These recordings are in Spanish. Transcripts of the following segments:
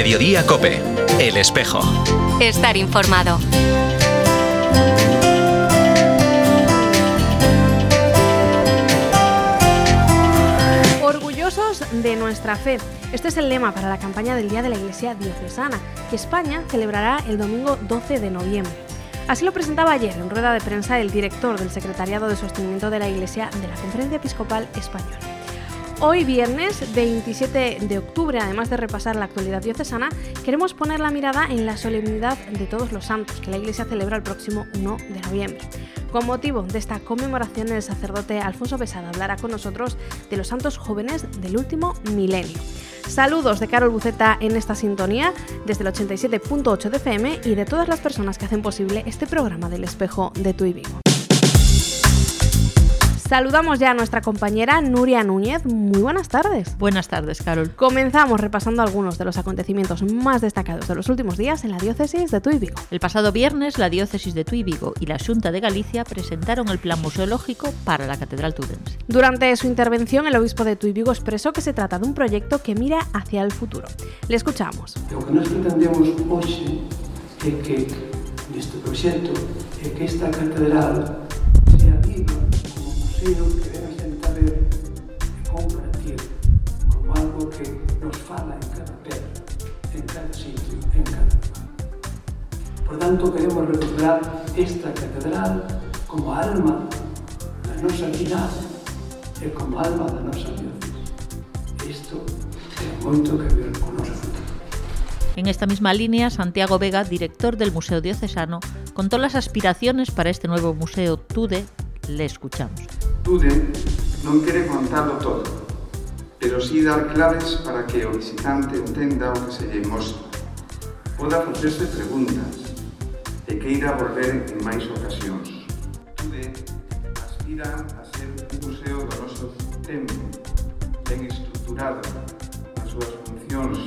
Mediodía Cope, El Espejo. Estar informado. Orgullosos de nuestra fe. Este es el lema para la campaña del Día de la Iglesia Diocesana, que España celebrará el domingo 12 de noviembre. Así lo presentaba ayer en rueda de prensa el director del Secretariado de Sostenimiento de la Iglesia de la Conferencia Episcopal Española. Hoy viernes 27 de octubre, además de repasar la actualidad diocesana, queremos poner la mirada en la solemnidad de todos los santos que la Iglesia celebra el próximo 1 de noviembre. Con motivo de esta conmemoración, el sacerdote Alfonso Besada hablará con nosotros de los santos jóvenes del último milenio. Saludos de Carol Buceta en esta sintonía desde el 87.8 de FM y de todas las personas que hacen posible este programa del espejo de tu y Vigo. Saludamos ya a nuestra compañera Nuria Núñez. Muy buenas tardes. Buenas tardes, Carol. Comenzamos repasando algunos de los acontecimientos más destacados de los últimos días en la diócesis de Tuy Vigo. El pasado viernes, la diócesis de Tuy Vigo y la Junta de Galicia presentaron el plan museológico para la Catedral Tudense. Durante su intervención, el obispo de Tuy Vigo expresó que se trata de un proyecto que mira hacia el futuro. Le escuchamos. Lo que nos pretendemos hoxe é que neste proxecto é que esta catedral museo que debemos tentar ver e compartir como algo que nos fala en cada pedra, en cada sitio, en cada lugar. Por tanto, queremos recuperar esta catedral como alma da nosa cidade e como alma da nosa diócesis. Isto ten moito que ver con o noso futuro. En esta misma línea, Santiago Vega, director del Museo Diocesano, contó las aspiraciones para este nuevo museo TUDE. Le escuchamos. Tude non quere contalo todo, pero si dar claves para que o visitante entenda o que se lle mostra. Poda facerse preguntas e queira volver en máis ocasións. Tude aspira a ser un museo do noso tempo, ben estruturado, as súas funcións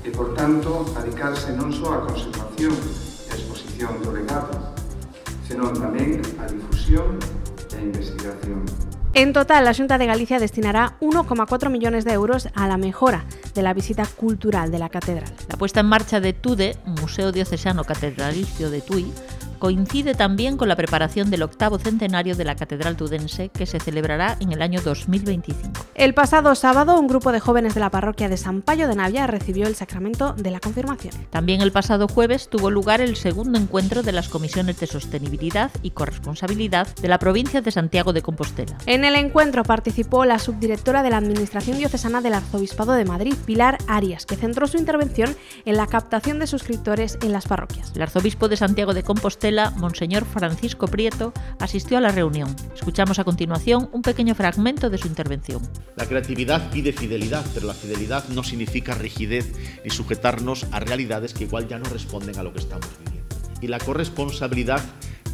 e, por tanto, adicarse non só á conservación e exposición do legado, senón tamén á difusión investigación. En total, la Junta de Galicia destinará 1,4 millones de euros a la mejora de la visita cultural de la catedral. La puesta en marcha de TUDE, Museo Diocesano Catedralicio de Tui, coincide también con la preparación del octavo centenario de la Catedral Tudense que se celebrará en el año 2025. El pasado sábado, un grupo de jóvenes de la parroquia de San Payo de Navia recibió el sacramento de la confirmación. También el pasado jueves tuvo lugar el segundo encuentro de las comisiones de sostenibilidad y corresponsabilidad de la provincia de Santiago de Compostela. En el encuentro participó la subdirectora de la Administración Diocesana del Arzobispado de Madrid, Pilar Arias, que centró su intervención en la captación de suscriptores en las parroquias. El arzobispo de Santiago de Compostela, Monseñor Francisco Prieto, asistió a la reunión. Escuchamos a continuación un pequeño fragmento de su intervención. La creatividad pide fidelidad, pero la fidelidad no significa rigidez ni sujetarnos a realidades que igual ya no responden a lo que estamos viviendo. Y la corresponsabilidad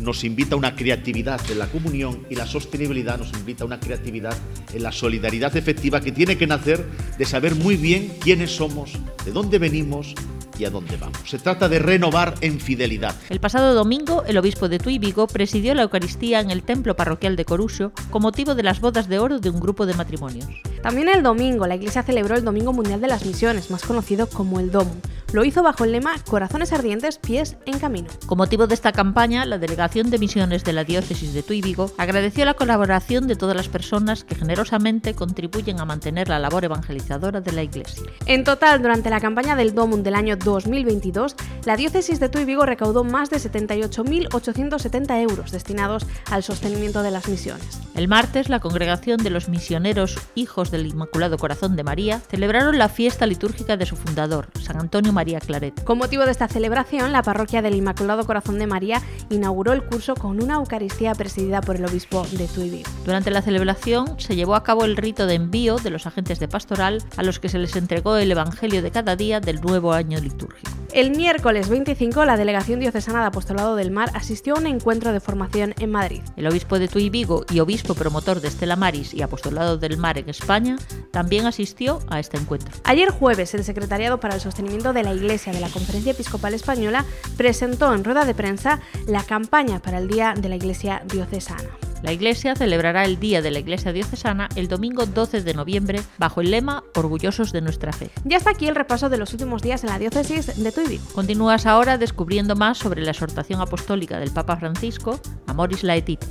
nos invita a una creatividad en la comunión y la sostenibilidad nos invita a una creatividad en la solidaridad efectiva que tiene que nacer de saber muy bien quiénes somos, de dónde venimos y a dónde vamos. Se trata de renovar en fidelidad. El pasado domingo, el obispo de Tui Vigo presidió la Eucaristía en el templo parroquial de Coruxo con motivo de las bodas de oro de un grupo de matrimonios. También el domingo, la Iglesia celebró el Domingo Mundial de las Misiones, más conocido como el DOMU. Lo hizo bajo el lema Corazones ardientes, pies en camino. Con motivo de esta campaña, la Delegación de Misiones de la Diócesis de Tui Vigo agradeció la colaboración de todas las personas que generosamente contribuyen a mantener la labor evangelizadora de la Iglesia. En total, durante la campaña del DOMUN del año 2022, la Diócesis de Tui Vigo recaudó más de 78.870 euros destinados al sostenimiento de las misiones. El martes, la Congregación de los Misioneros Hijos del Inmaculado Corazón de María celebraron la fiesta litúrgica de su fundador, San Antonio María Claret. Con motivo de esta celebración, la parroquia del Inmaculado Corazón de María inauguró el curso con una Eucaristía presidida por el obispo de Tui Vigo. Durante la celebración se llevó a cabo el rito de envío de los agentes de pastoral a los que se les entregó el Evangelio de cada día del nuevo año litúrgico. El miércoles 25, la Delegación Diocesana de Apostolado del Mar asistió a un encuentro de formación en Madrid. El obispo de Tui Vigo y obispo promotor de Estela Maris y Apostolado del Mar en España también asistió a este encuentro. Ayer jueves, el Secretariado para el Sostenimiento de la Iglesia de la Conferencia Episcopal Española presentó en rueda de prensa la campaña para el Día de la Iglesia Diocesana. La Iglesia celebrará el Día de la Iglesia Diocesana el domingo 12 de noviembre bajo el lema Orgullosos de nuestra fe. Ya está aquí el repaso de los últimos días en la diócesis de Tuy Continúas ahora descubriendo más sobre la exhortación apostólica del Papa Francisco, Amoris Laetitia.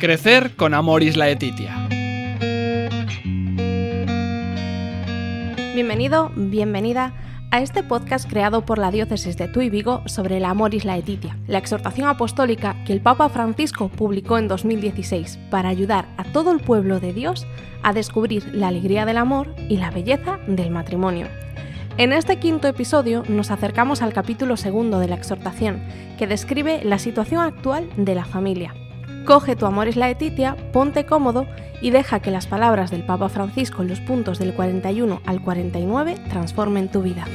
Crecer con Amoris Laetitia. Bienvenido, bienvenida a este podcast creado por la diócesis de Tuy Vigo sobre el Amoris Laetitia, la exhortación apostólica que el Papa Francisco publicó en 2016 para ayudar a todo el pueblo de Dios a descubrir la alegría del amor y la belleza del matrimonio. En este quinto episodio nos acercamos al capítulo segundo de la exhortación, que describe la situación actual de la familia. Coge tu amor es la etitia, ponte cómodo y deja que las palabras del Papa Francisco en los puntos del 41 al 49 transformen tu vida.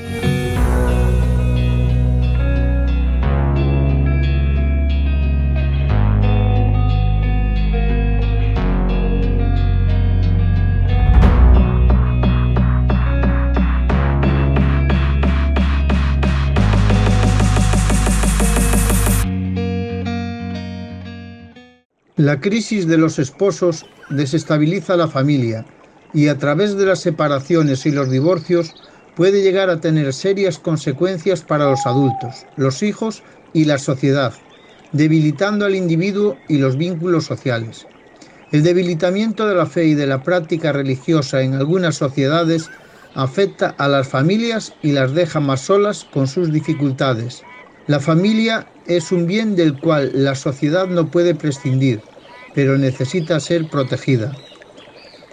La crisis de los esposos desestabiliza la familia y a través de las separaciones y los divorcios puede llegar a tener serias consecuencias para los adultos, los hijos y la sociedad, debilitando al individuo y los vínculos sociales. El debilitamiento de la fe y de la práctica religiosa en algunas sociedades afecta a las familias y las deja más solas con sus dificultades, la familia es un bien del cual la sociedad no puede prescindir, pero necesita ser protegida.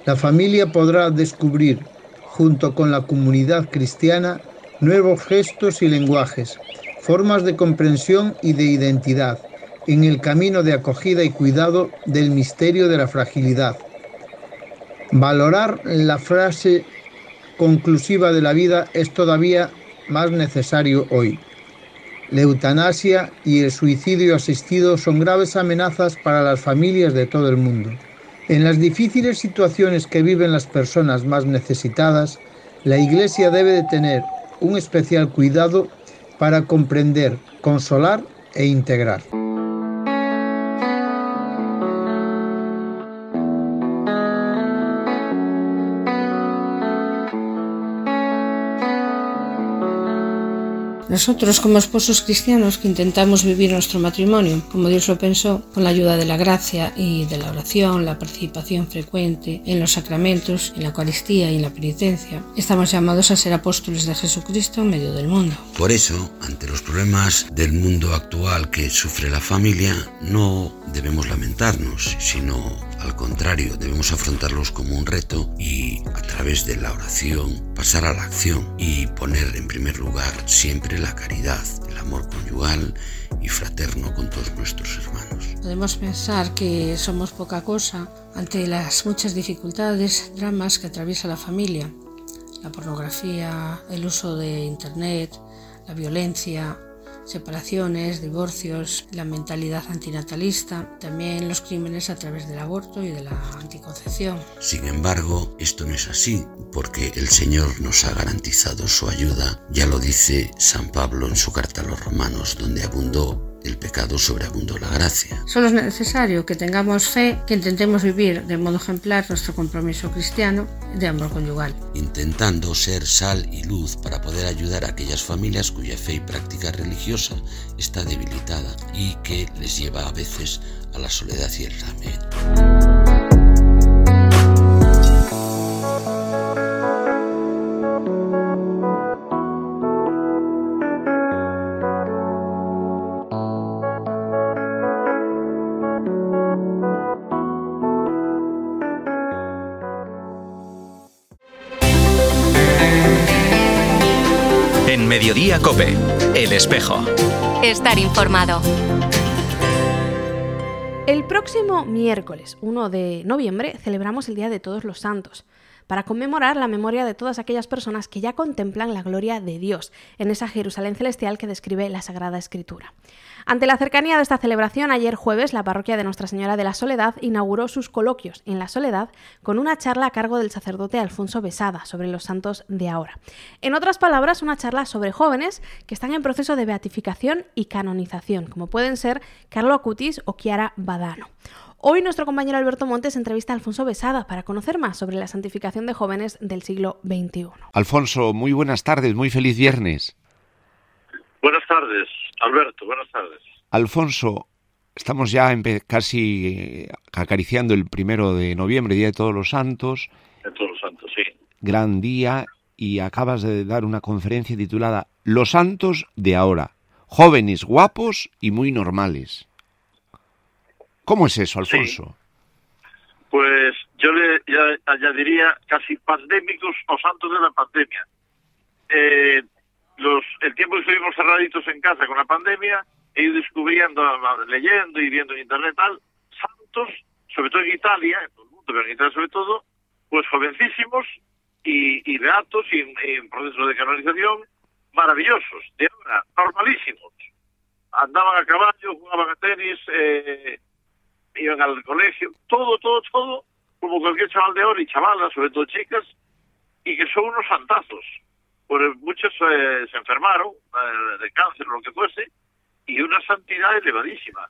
La familia podrá descubrir, junto con la comunidad cristiana, nuevos gestos y lenguajes, formas de comprensión y de identidad, en el camino de acogida y cuidado del misterio de la fragilidad. Valorar la frase conclusiva de la vida es todavía más necesario hoy. La eutanasia y el suicidio asistido son graves amenazas para las familias de todo el mundo. En las difíciles situaciones que viven las personas más necesitadas, la Iglesia debe de tener un especial cuidado para comprender, consolar e integrar. Nosotros como esposos cristianos que intentamos vivir nuestro matrimonio como Dios lo pensó, con la ayuda de la gracia y de la oración, la participación frecuente en los sacramentos, en la Eucaristía y en la penitencia, estamos llamados a ser apóstoles de Jesucristo en medio del mundo. Por eso, ante los problemas del mundo actual que sufre la familia, no debemos lamentarnos, sino al contrario, debemos afrontarlos como un reto y a través de la oración pasar a la acción y poner en primer lugar siempre la caridad, el amor conyugal y fraterno con todos nuestros hermanos. Podemos pensar que somos poca cosa ante las muchas dificultades, dramas que atraviesa la familia. La pornografía, el uso de Internet, la violencia, separaciones, divorcios, la mentalidad antinatalista, también los crímenes a través del aborto y de la anticoncepción. Sin embargo, esto no es así, porque el Señor nos ha garantizado su ayuda, ya lo dice San Pablo en su carta a los romanos, donde abundó el pecado sobreabundó la gracia. Solo es necesario que tengamos fe, que intentemos vivir de modo ejemplar nuestro compromiso cristiano de amor conyugal. Intentando ser sal y luz para poder ayudar a aquellas familias cuya fe y práctica religiosa está debilitada y que les lleva a veces a la soledad y el aislamiento. Mediodía Cope, El Espejo. Estar informado. El próximo miércoles 1 de noviembre celebramos el Día de Todos los Santos para conmemorar la memoria de todas aquellas personas que ya contemplan la gloria de Dios en esa Jerusalén celestial que describe la Sagrada Escritura. Ante la cercanía de esta celebración, ayer jueves la parroquia de Nuestra Señora de la Soledad inauguró sus coloquios en la Soledad con una charla a cargo del sacerdote Alfonso Besada sobre los santos de ahora. En otras palabras, una charla sobre jóvenes que están en proceso de beatificación y canonización, como pueden ser Carlo Acutis o Chiara Badano. Hoy nuestro compañero Alberto Montes entrevista a Alfonso Besada para conocer más sobre la santificación de jóvenes del siglo XXI. Alfonso, muy buenas tardes, muy feliz viernes. Buenas tardes, Alberto, buenas tardes. Alfonso, estamos ya casi eh, acariciando el primero de noviembre, Día de Todos los Santos. De Todos los Santos, sí. Gran día y acabas de dar una conferencia titulada Los Santos de ahora, jóvenes, guapos y muy normales. ¿Cómo es eso, Alfonso? Pues yo le añadiría casi pandémicos o santos de la pandemia. Eh, los, el tiempo que estuvimos cerraditos en casa con la pandemia, he ido descubriendo, leyendo y viendo en internet tal, santos, sobre todo en Italia, en todo el mundo, pero en Italia sobre todo, pues jovencísimos y, y beatos y en, proceso de canonización maravillosos, de ahora, normalísimos. Andaban a caballo, jugaban a tenis, eh, iban al colegio, todo, todo, todo, como cualquier chaval de ahora y chavalas, sobre todo chicas, y que son unos santazos pues muchos eh, se enfermaron eh, de cáncer o lo que fuese, y una santidad elevadísima.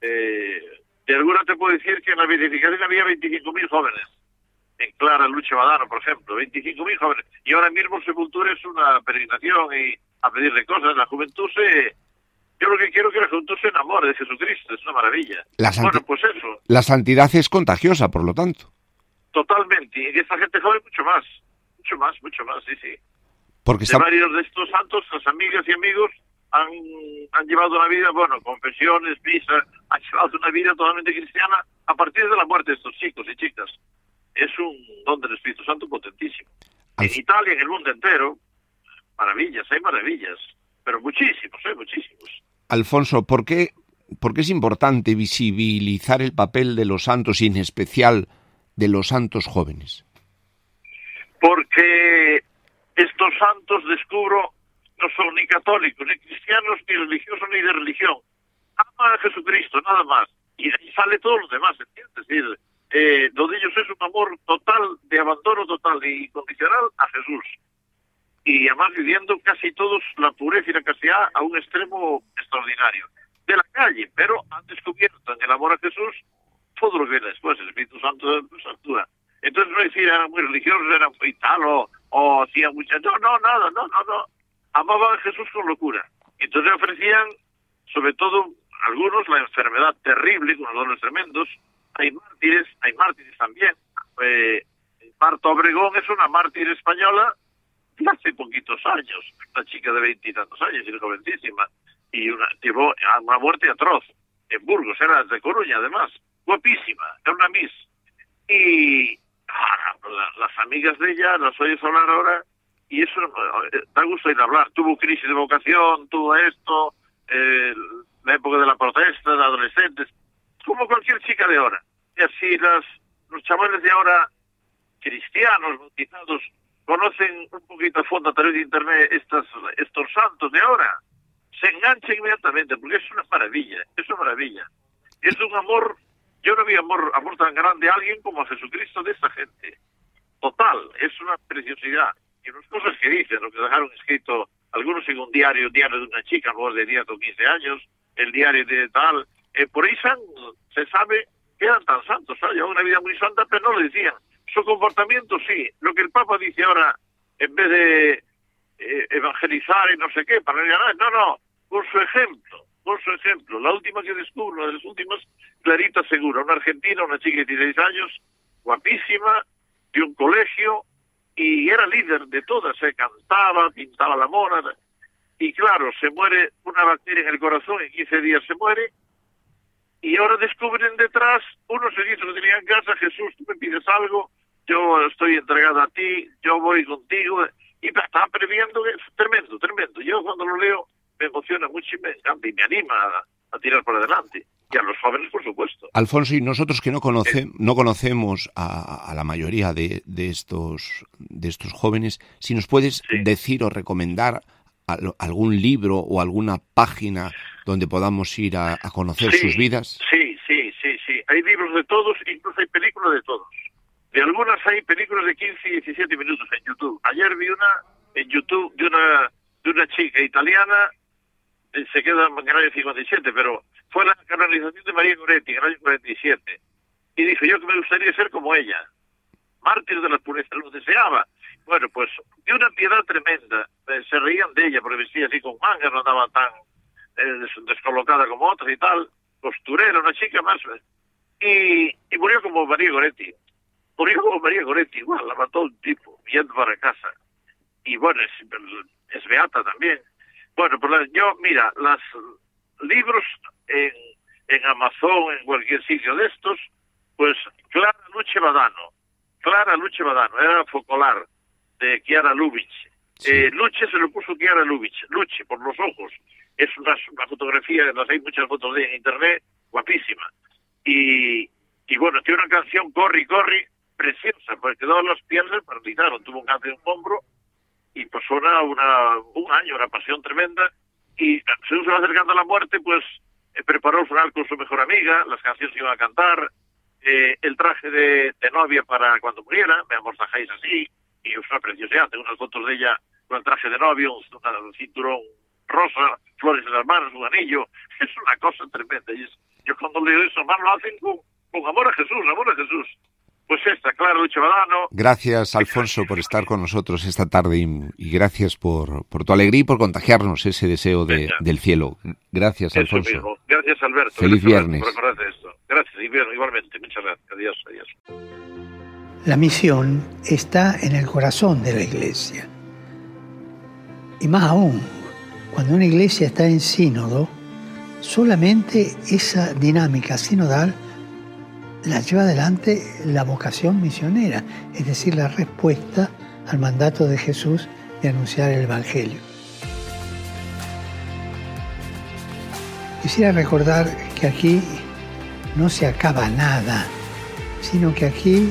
Eh, de alguna te puedo decir que en la beatificación había 25.000 jóvenes. En Clara Lucha Badano, por ejemplo, 25.000 jóvenes. Y ahora mismo Sepultura es una peregrinación y a pedirle cosas. La juventud se... Yo lo que quiero es que la juventud se enamore de Jesucristo, es una maravilla. bueno, pues eso. La santidad es contagiosa, por lo tanto. Totalmente. Y esta gente joven mucho más. Mucho más, mucho más, sí, sí. Porque de varios de estos santos, las amigas y amigos han, han llevado una vida, bueno, confesiones, misa, han llevado una vida totalmente cristiana a partir de la muerte de estos chicos y chicas. Es un don del Espíritu Santo potentísimo. En Italia, en el mundo entero, maravillas, hay maravillas, pero muchísimos, hay muchísimos. Alfonso, ¿por qué, ¿por qué es importante visibilizar el papel de los santos y en especial de los santos jóvenes? Porque estos santos descubro no son ni católicos, ni cristianos, ni religiosos, ni de religión. Aman a Jesucristo, nada más. Y ahí sale todo lo demás, ¿entiendes? Es decir, eh, lo de ellos es un amor total, de abandono total y incondicional a Jesús. Y además viviendo casi todos la pureza y la castidad a un extremo extraordinario. De la calle, pero han descubierto en el amor a Jesús todo lo que viene después. El Espíritu Santo nos actúa. Entonces no decir eran muy religiosos, eran tal o hacían muchas... No, no, nada, no, no, no. Amaban a Jesús con locura. Entonces ofrecían, sobre todo algunos, la enfermedad terrible, con dolores tremendos. Hay mártires, hay mártires también. Eh, Marta Obregón es una mártir española de hace poquitos años, una chica de veintitantos años, y jovencísima, y una, llevó una muerte atroz en Burgos, era de Coruña además, guapísima, era una miss. Y, las amigas de ella las oyes hablar ahora y eso eh, da gusto ir a hablar. Tuvo crisis de vocación, tuvo esto, eh, la época de la protesta, de adolescentes, como cualquier chica de ahora. Y así las, los chavales de ahora, cristianos, bautizados, conocen un poquito a fondo a través de internet estas, estos santos de ahora, se enganchan inmediatamente, porque es una maravilla, es una maravilla. Es un amor yo no vi amor, amor tan grande a alguien como a Jesucristo de esta gente. Total, es una preciosidad. Y las cosas que dicen, lo que dejaron escrito algunos en un diario, diario de una chica, luego de 10 o 15 años, el diario de tal, eh, por ahí se sabe que eran tan santos, ¿sabes? una vida muy santa, pero no lo decían. Su comportamiento sí, lo que el Papa dice ahora, en vez de eh, evangelizar y no sé qué, para no no, no, por su ejemplo, por su ejemplo. La última que descubro, una de las últimas, Clarita Segura, una argentina, una chica de 16 años, guapísima, de un colegio, y era líder de todas, se cantaba, pintaba la mona, y claro, se muere una bacteria en el corazón, en 15 días se muere, y ahora descubren detrás unos seguidos que tenían en casa, Jesús, tú me pides algo, yo estoy entregado a ti, yo voy contigo, y está previendo, es tremendo, tremendo. Yo cuando lo leo me emociona mucho y me encanta y me anima a, tirar por adelante. Y a los jóvenes, por supuesto. Alfonso, y nosotros que no, conoce, no conocemos a, la mayoría de, de, estos, de estos jóvenes, si nos puedes decir o recomendar algún libro o alguna página donde podamos ir a, conocer sus vidas? Sí, sí, sí, sí. Hay libros de todos, incluso hay películas de todos. De algunas hay películas de 15 y 17 minutos en YouTube. Ayer vi una en YouTube de una de una chica italiana, eh, se queda en año 57, pero fue la canalización de María Goretti en el año 47. Y dijo yo que me gustaría ser como ella. Mártir de la pureza, lo deseaba. Bueno, pues de una piedad tremenda. Eh, se reían de ella porque vestía así con mangas, no andaba tan eh, descolocada como otras y tal. Costurera, una chica más. Y, y murió como María Goretti. Murió como María Goretti, igual, la mató un tipo, yendo para casa. Y bueno, es, es beata también. Bueno, pues yo, mira, los libros en, en Amazon, en cualquier sitio de estos, pues Clara Luche Badano. Clara Luche Badano, era focolar de Chiara Lubitsch. Eh, Luche se lo puso Chiara Lubitsch, Luche, por los ojos. Es una, una fotografía, las hay muchas fotos de en internet, guapísima. Y, y bueno, tiene una canción, Corri, Corri, preciosa, porque todas las piernas paralizaron, tuvo un cáncer en un hombro y pasó una, una, un año, una pasión tremenda, y según se va acercando a la muerte, pues eh, preparó el funeral con su mejor amiga, las canciones iban a cantar, eh, el traje de, novia para cuando muriera, me amortajáis así, y es una preciosidad, tengo unas fotos de ella con el traje de novio, un, cinturón rosa, flores en las manos, un anillo, es una cosa tremenda, y yo cuando leo eso, más lo hacen con, con amor a Jesús, amor a Jesús. Pues esta, claro, Lucho Badano. Gracias, Alfonso, por estar con nosotros esta tarde y, gracias por, por, tu alegría y por contagiarnos ese deseo de, del cielo. Gracias, Alfonso. Gracias, Alberto. Feliz viernes. esto. Gracias, igualmente. Muchas gracias. Adiós, adiós. La misión está en el corazón de la iglesia. Y más aún, cuando una iglesia está en sínodo, solamente esa dinámica sinodal la lleva adelante la vocación misionera, es decir, la respuesta al mandato de Jesús de anunciar el Evangelio. Quisiera recordar que aquí no se acaba nada, sino que aquí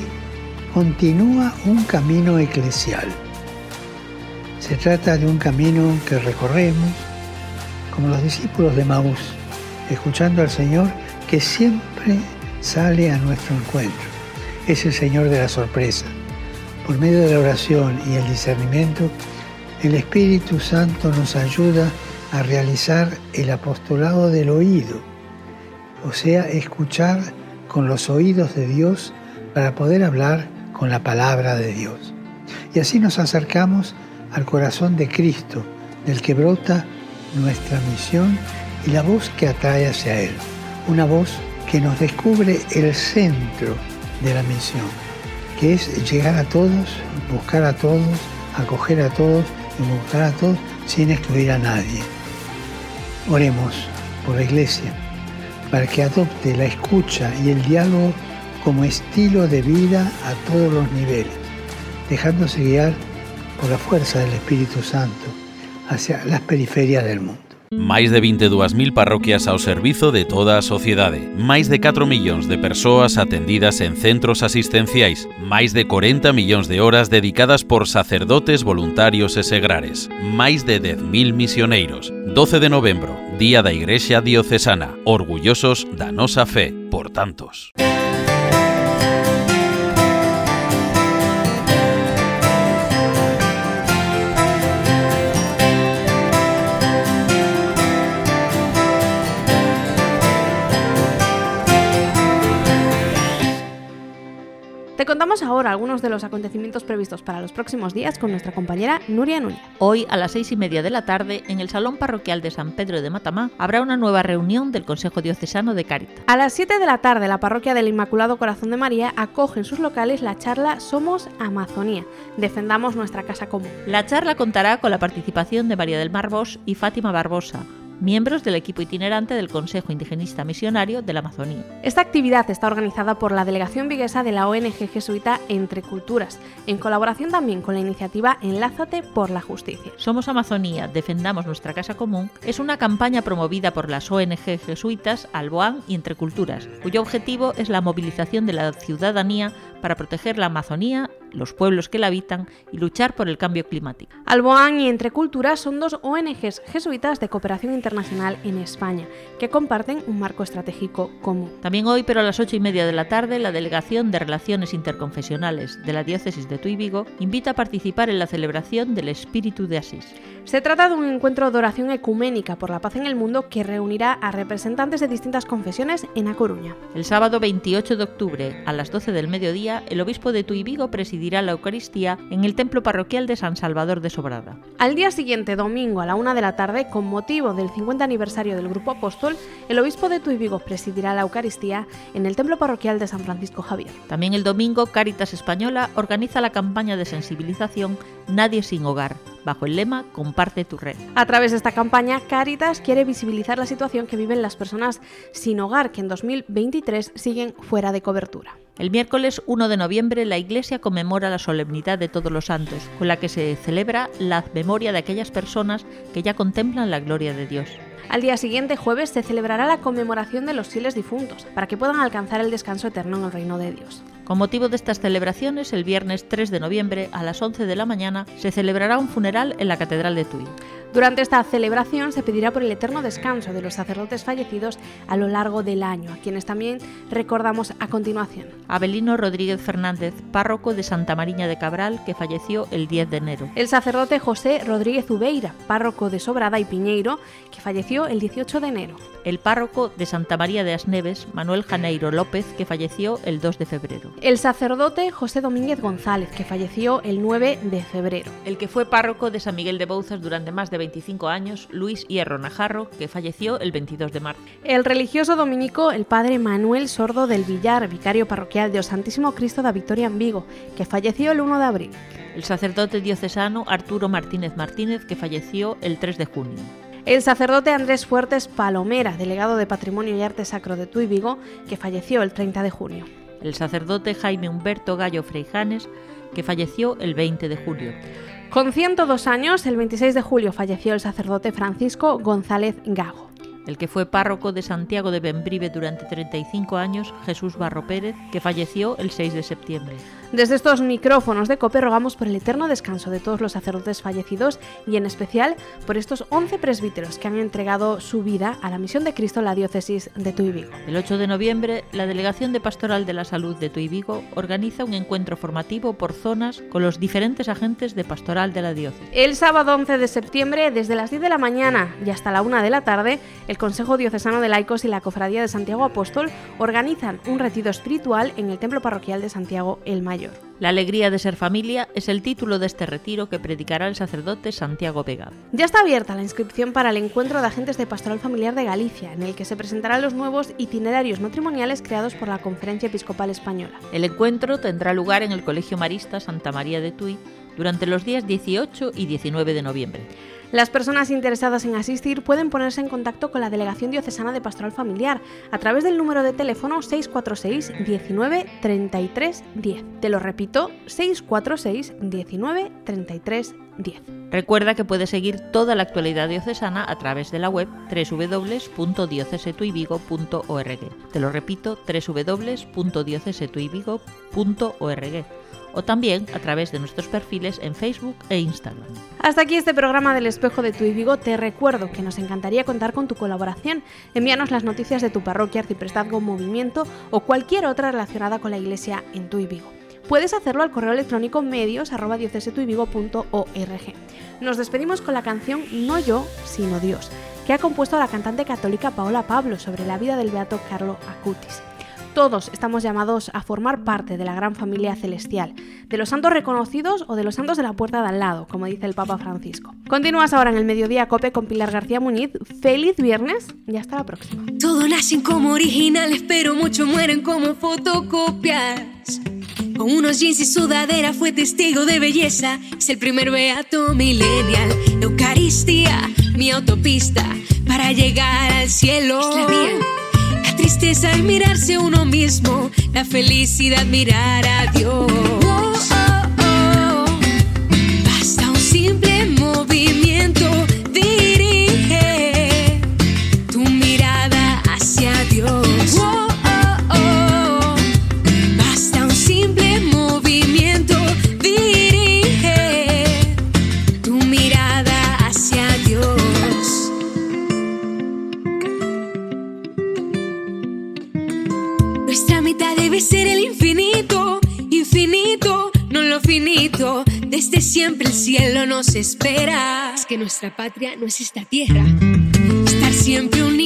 continúa un camino eclesial. Se trata de un camino que recorremos como los discípulos de Maús, escuchando al Señor que siempre sale a nuestro encuentro. Es el Señor de la sorpresa. Por medio de la oración y el discernimiento, el Espíritu Santo nos ayuda a realizar el apostolado del oído, o sea, escuchar con los oídos de Dios para poder hablar con la palabra de Dios. Y así nos acercamos al corazón de Cristo, del que brota nuestra misión y la voz que atrae hacia Él, una voz que nos descubre el centro de la misión, que es llegar a todos, buscar a todos, acoger a todos y buscar a todos sin excluir a nadie. Oremos por la Iglesia para que adopte la escucha y el diálogo como estilo de vida a todos los niveles, dejándose guiar por la fuerza del Espíritu Santo hacia las periferias del mundo. Máis de 22.000 parroquias ao servizo de toda a sociedade, máis de 4 millóns de persoas atendidas en centros asistenciais, máis de 40 millóns de horas dedicadas por sacerdotes voluntarios e segrares, máis de 10.000 misioneiros. 12 de novembro, Día da Igrexa Diocesana, orgullosos da nosa fe, por tantos. Te contamos ahora algunos de los acontecimientos previstos para los próximos días con nuestra compañera Nuria Nuria. Hoy, a las seis y media de la tarde, en el Salón Parroquial de San Pedro de Matamá, habrá una nueva reunión del Consejo Diocesano de Cáritas. A las 7 de la tarde, la Parroquia del Inmaculado Corazón de María acoge en sus locales la charla Somos Amazonía, defendamos nuestra casa común. La charla contará con la participación de María del Mar Bosch y Fátima Barbosa, miembros del equipo itinerante del Consejo Indigenista Misionario de la Amazonía. Esta actividad está organizada por la delegación viguesa de la ONG jesuita Entre Culturas, en colaboración también con la iniciativa Enlázate por la Justicia. Somos Amazonía, defendamos nuestra casa común es una campaña promovida por las ONG jesuitas Alboán y Entre Culturas, cuyo objetivo es la movilización de la ciudadanía para proteger la Amazonía, los pueblos que la habitan y luchar por el cambio climático. Alboán y Entre Culturas son dos ONGs jesuitas de cooperación internacional en España, que comparten un marco estratégico común. También hoy, pero a las ocho y media de la tarde, la Delegación de Relaciones Interconfesionales de la Diócesis de Tuy Vigo invita a participar en la celebración del Espíritu de Asís. Se trata de un encuentro de oración ecuménica por la paz en el mundo que reunirá a representantes de distintas confesiones en A Coruña. El sábado 28 de octubre, a las 12 del mediodía, el obispo de Tuy Vigo presidirá la Eucaristía en el templo parroquial de San Salvador de Sobrada. Al día siguiente, domingo a la una de la tarde, con motivo del 50 aniversario del Grupo Apóstol, el obispo de Tuy Vigo presidirá la Eucaristía en el templo parroquial de San Francisco Javier. También el domingo, Cáritas Española organiza la campaña de sensibilización Nadie sin hogar, bajo el lema Comparte tu red. A través de esta campaña, Caritas quiere visibilizar la situación que viven las personas sin hogar que en 2023 siguen fuera de cobertura. El miércoles 1 de noviembre la Iglesia conmemora la solemnidad de todos los santos, con la que se celebra la memoria de aquellas personas que ya contemplan la gloria de Dios. Al día siguiente, jueves, se celebrará la conmemoración de los fieles difuntos, para que puedan alcanzar el descanso eterno en el reino de Dios. Con motivo de estas celebraciones, el viernes 3 de noviembre a las 11 de la mañana se celebrará un funeral en la Catedral de Tui. Durante esta celebración se pedirá por el eterno descanso de los sacerdotes fallecidos a lo largo del año, a quienes también recordamos a continuación. Abelino Rodríguez Fernández, párroco de Santa Mariña de Cabral, que falleció el 10 de enero. El sacerdote José Rodríguez Ubeira, párroco de Sobrada y Piñeiro, que falleció el 18 de enero. El párroco de Santa María de Asneves, Manuel Janeiro López, que falleció el 2 de febrero. El sacerdote José Domínguez González, que falleció el 9 de febrero. El que fue párroco de San Miguel de Bouzas durante más de 25 años, Luis Hierro Najarro, que falleció el 22 de marzo. El religioso dominico, el padre Manuel Sordo del Villar, vicario parroquial de Santísimo Cristo de Victoria en Vigo, que falleció el 1 de abril. El sacerdote diocesano Arturo Martínez Martínez, que falleció el 3 de junio. El sacerdote Andrés Fuertes Palomera, delegado de Patrimonio y Arte Sacro de Tuy Vigo, que falleció el 30 de junio. El sacerdote Jaime Humberto Gallo Freijanes, que falleció el 20 de julio. Con 102 años, el 26 de julio falleció el sacerdote Francisco González Gago. El que fue párroco de Santiago de Bembrive durante 35 años, Jesús Barro Pérez, que falleció el 6 de septiembre. Desde estos micrófonos de COPE rogamos por el eterno descanso de todos los sacerdotes fallecidos y en especial por estos 11 presbíteros que han entregado su vida a la misión de Cristo en la diócesis de Tuy Vigo. El 8 de noviembre, la Delegación de Pastoral de la Salud de Tuy Vigo organiza un encuentro formativo por zonas con los diferentes agentes de pastoral de la diócesis. El sábado 11 de septiembre, desde las 10 de la mañana y hasta la 1 de la tarde, el Consejo Diocesano de Laicos y la Cofradía de Santiago Apóstol organizan un retiro espiritual en el Templo Parroquial de Santiago el Mayor. La alegría de ser familia es el título de este retiro que predicará el sacerdote Santiago Vega. Ya está abierta la inscripción para el encuentro de agentes de Pastoral Familiar de Galicia, en el que se presentarán los nuevos itinerarios matrimoniales creados por la Conferencia Episcopal Española. El encuentro tendrá lugar en el Colegio Marista Santa María de Tui durante los días 18 y 19 de noviembre. Las personas interesadas en asistir pueden ponerse en contacto con la Delegación Diocesana de Pastoral Familiar a través del número de teléfono 646 19 33 10. Te lo repito, 646 19 33 10. Recuerda que puedes seguir toda la actualidad diocesana a través de la web www.diocesetuivigo.org. Te lo repito, www.diocesetuivigo.org o también a través de nuestros perfiles en Facebook e Instagram. Hasta aquí este programa del Espejo de Tuy Vigo. Te recuerdo que nos encantaría contar con tu colaboración. Envíanos las noticias de tu parroquia, arciprestazgo, movimiento o cualquier otra relacionada con la iglesia en Tuy Vigo. Puedes hacerlo al correo electrónico medios Nos despedimos con la canción No yo, sino Dios, que ha compuesto la cantante católica Paola Pablo sobre la vida del beato Carlo Acutis. Todos estamos llamados a formar parte de la gran familia celestial, de los santos reconocidos o de los santos de la puerta de al lado, como dice el Papa Francisco. Continúas ahora en el Mediodía Cope con Pilar García Muñiz. Feliz viernes y hasta la próxima. Todo nacen como originales, pero muchos mueren como fotocopias. Con unos jeans y sudadera fue testigo de belleza. Es el primer beato millennial. Eucaristía, mi autopista para llegar al cielo. Es la vía tristeza es mirarse uno mismo, la felicidad mirar a Dios. Nuestra patria no es esta tierra. Estar siempre unido a Jesús.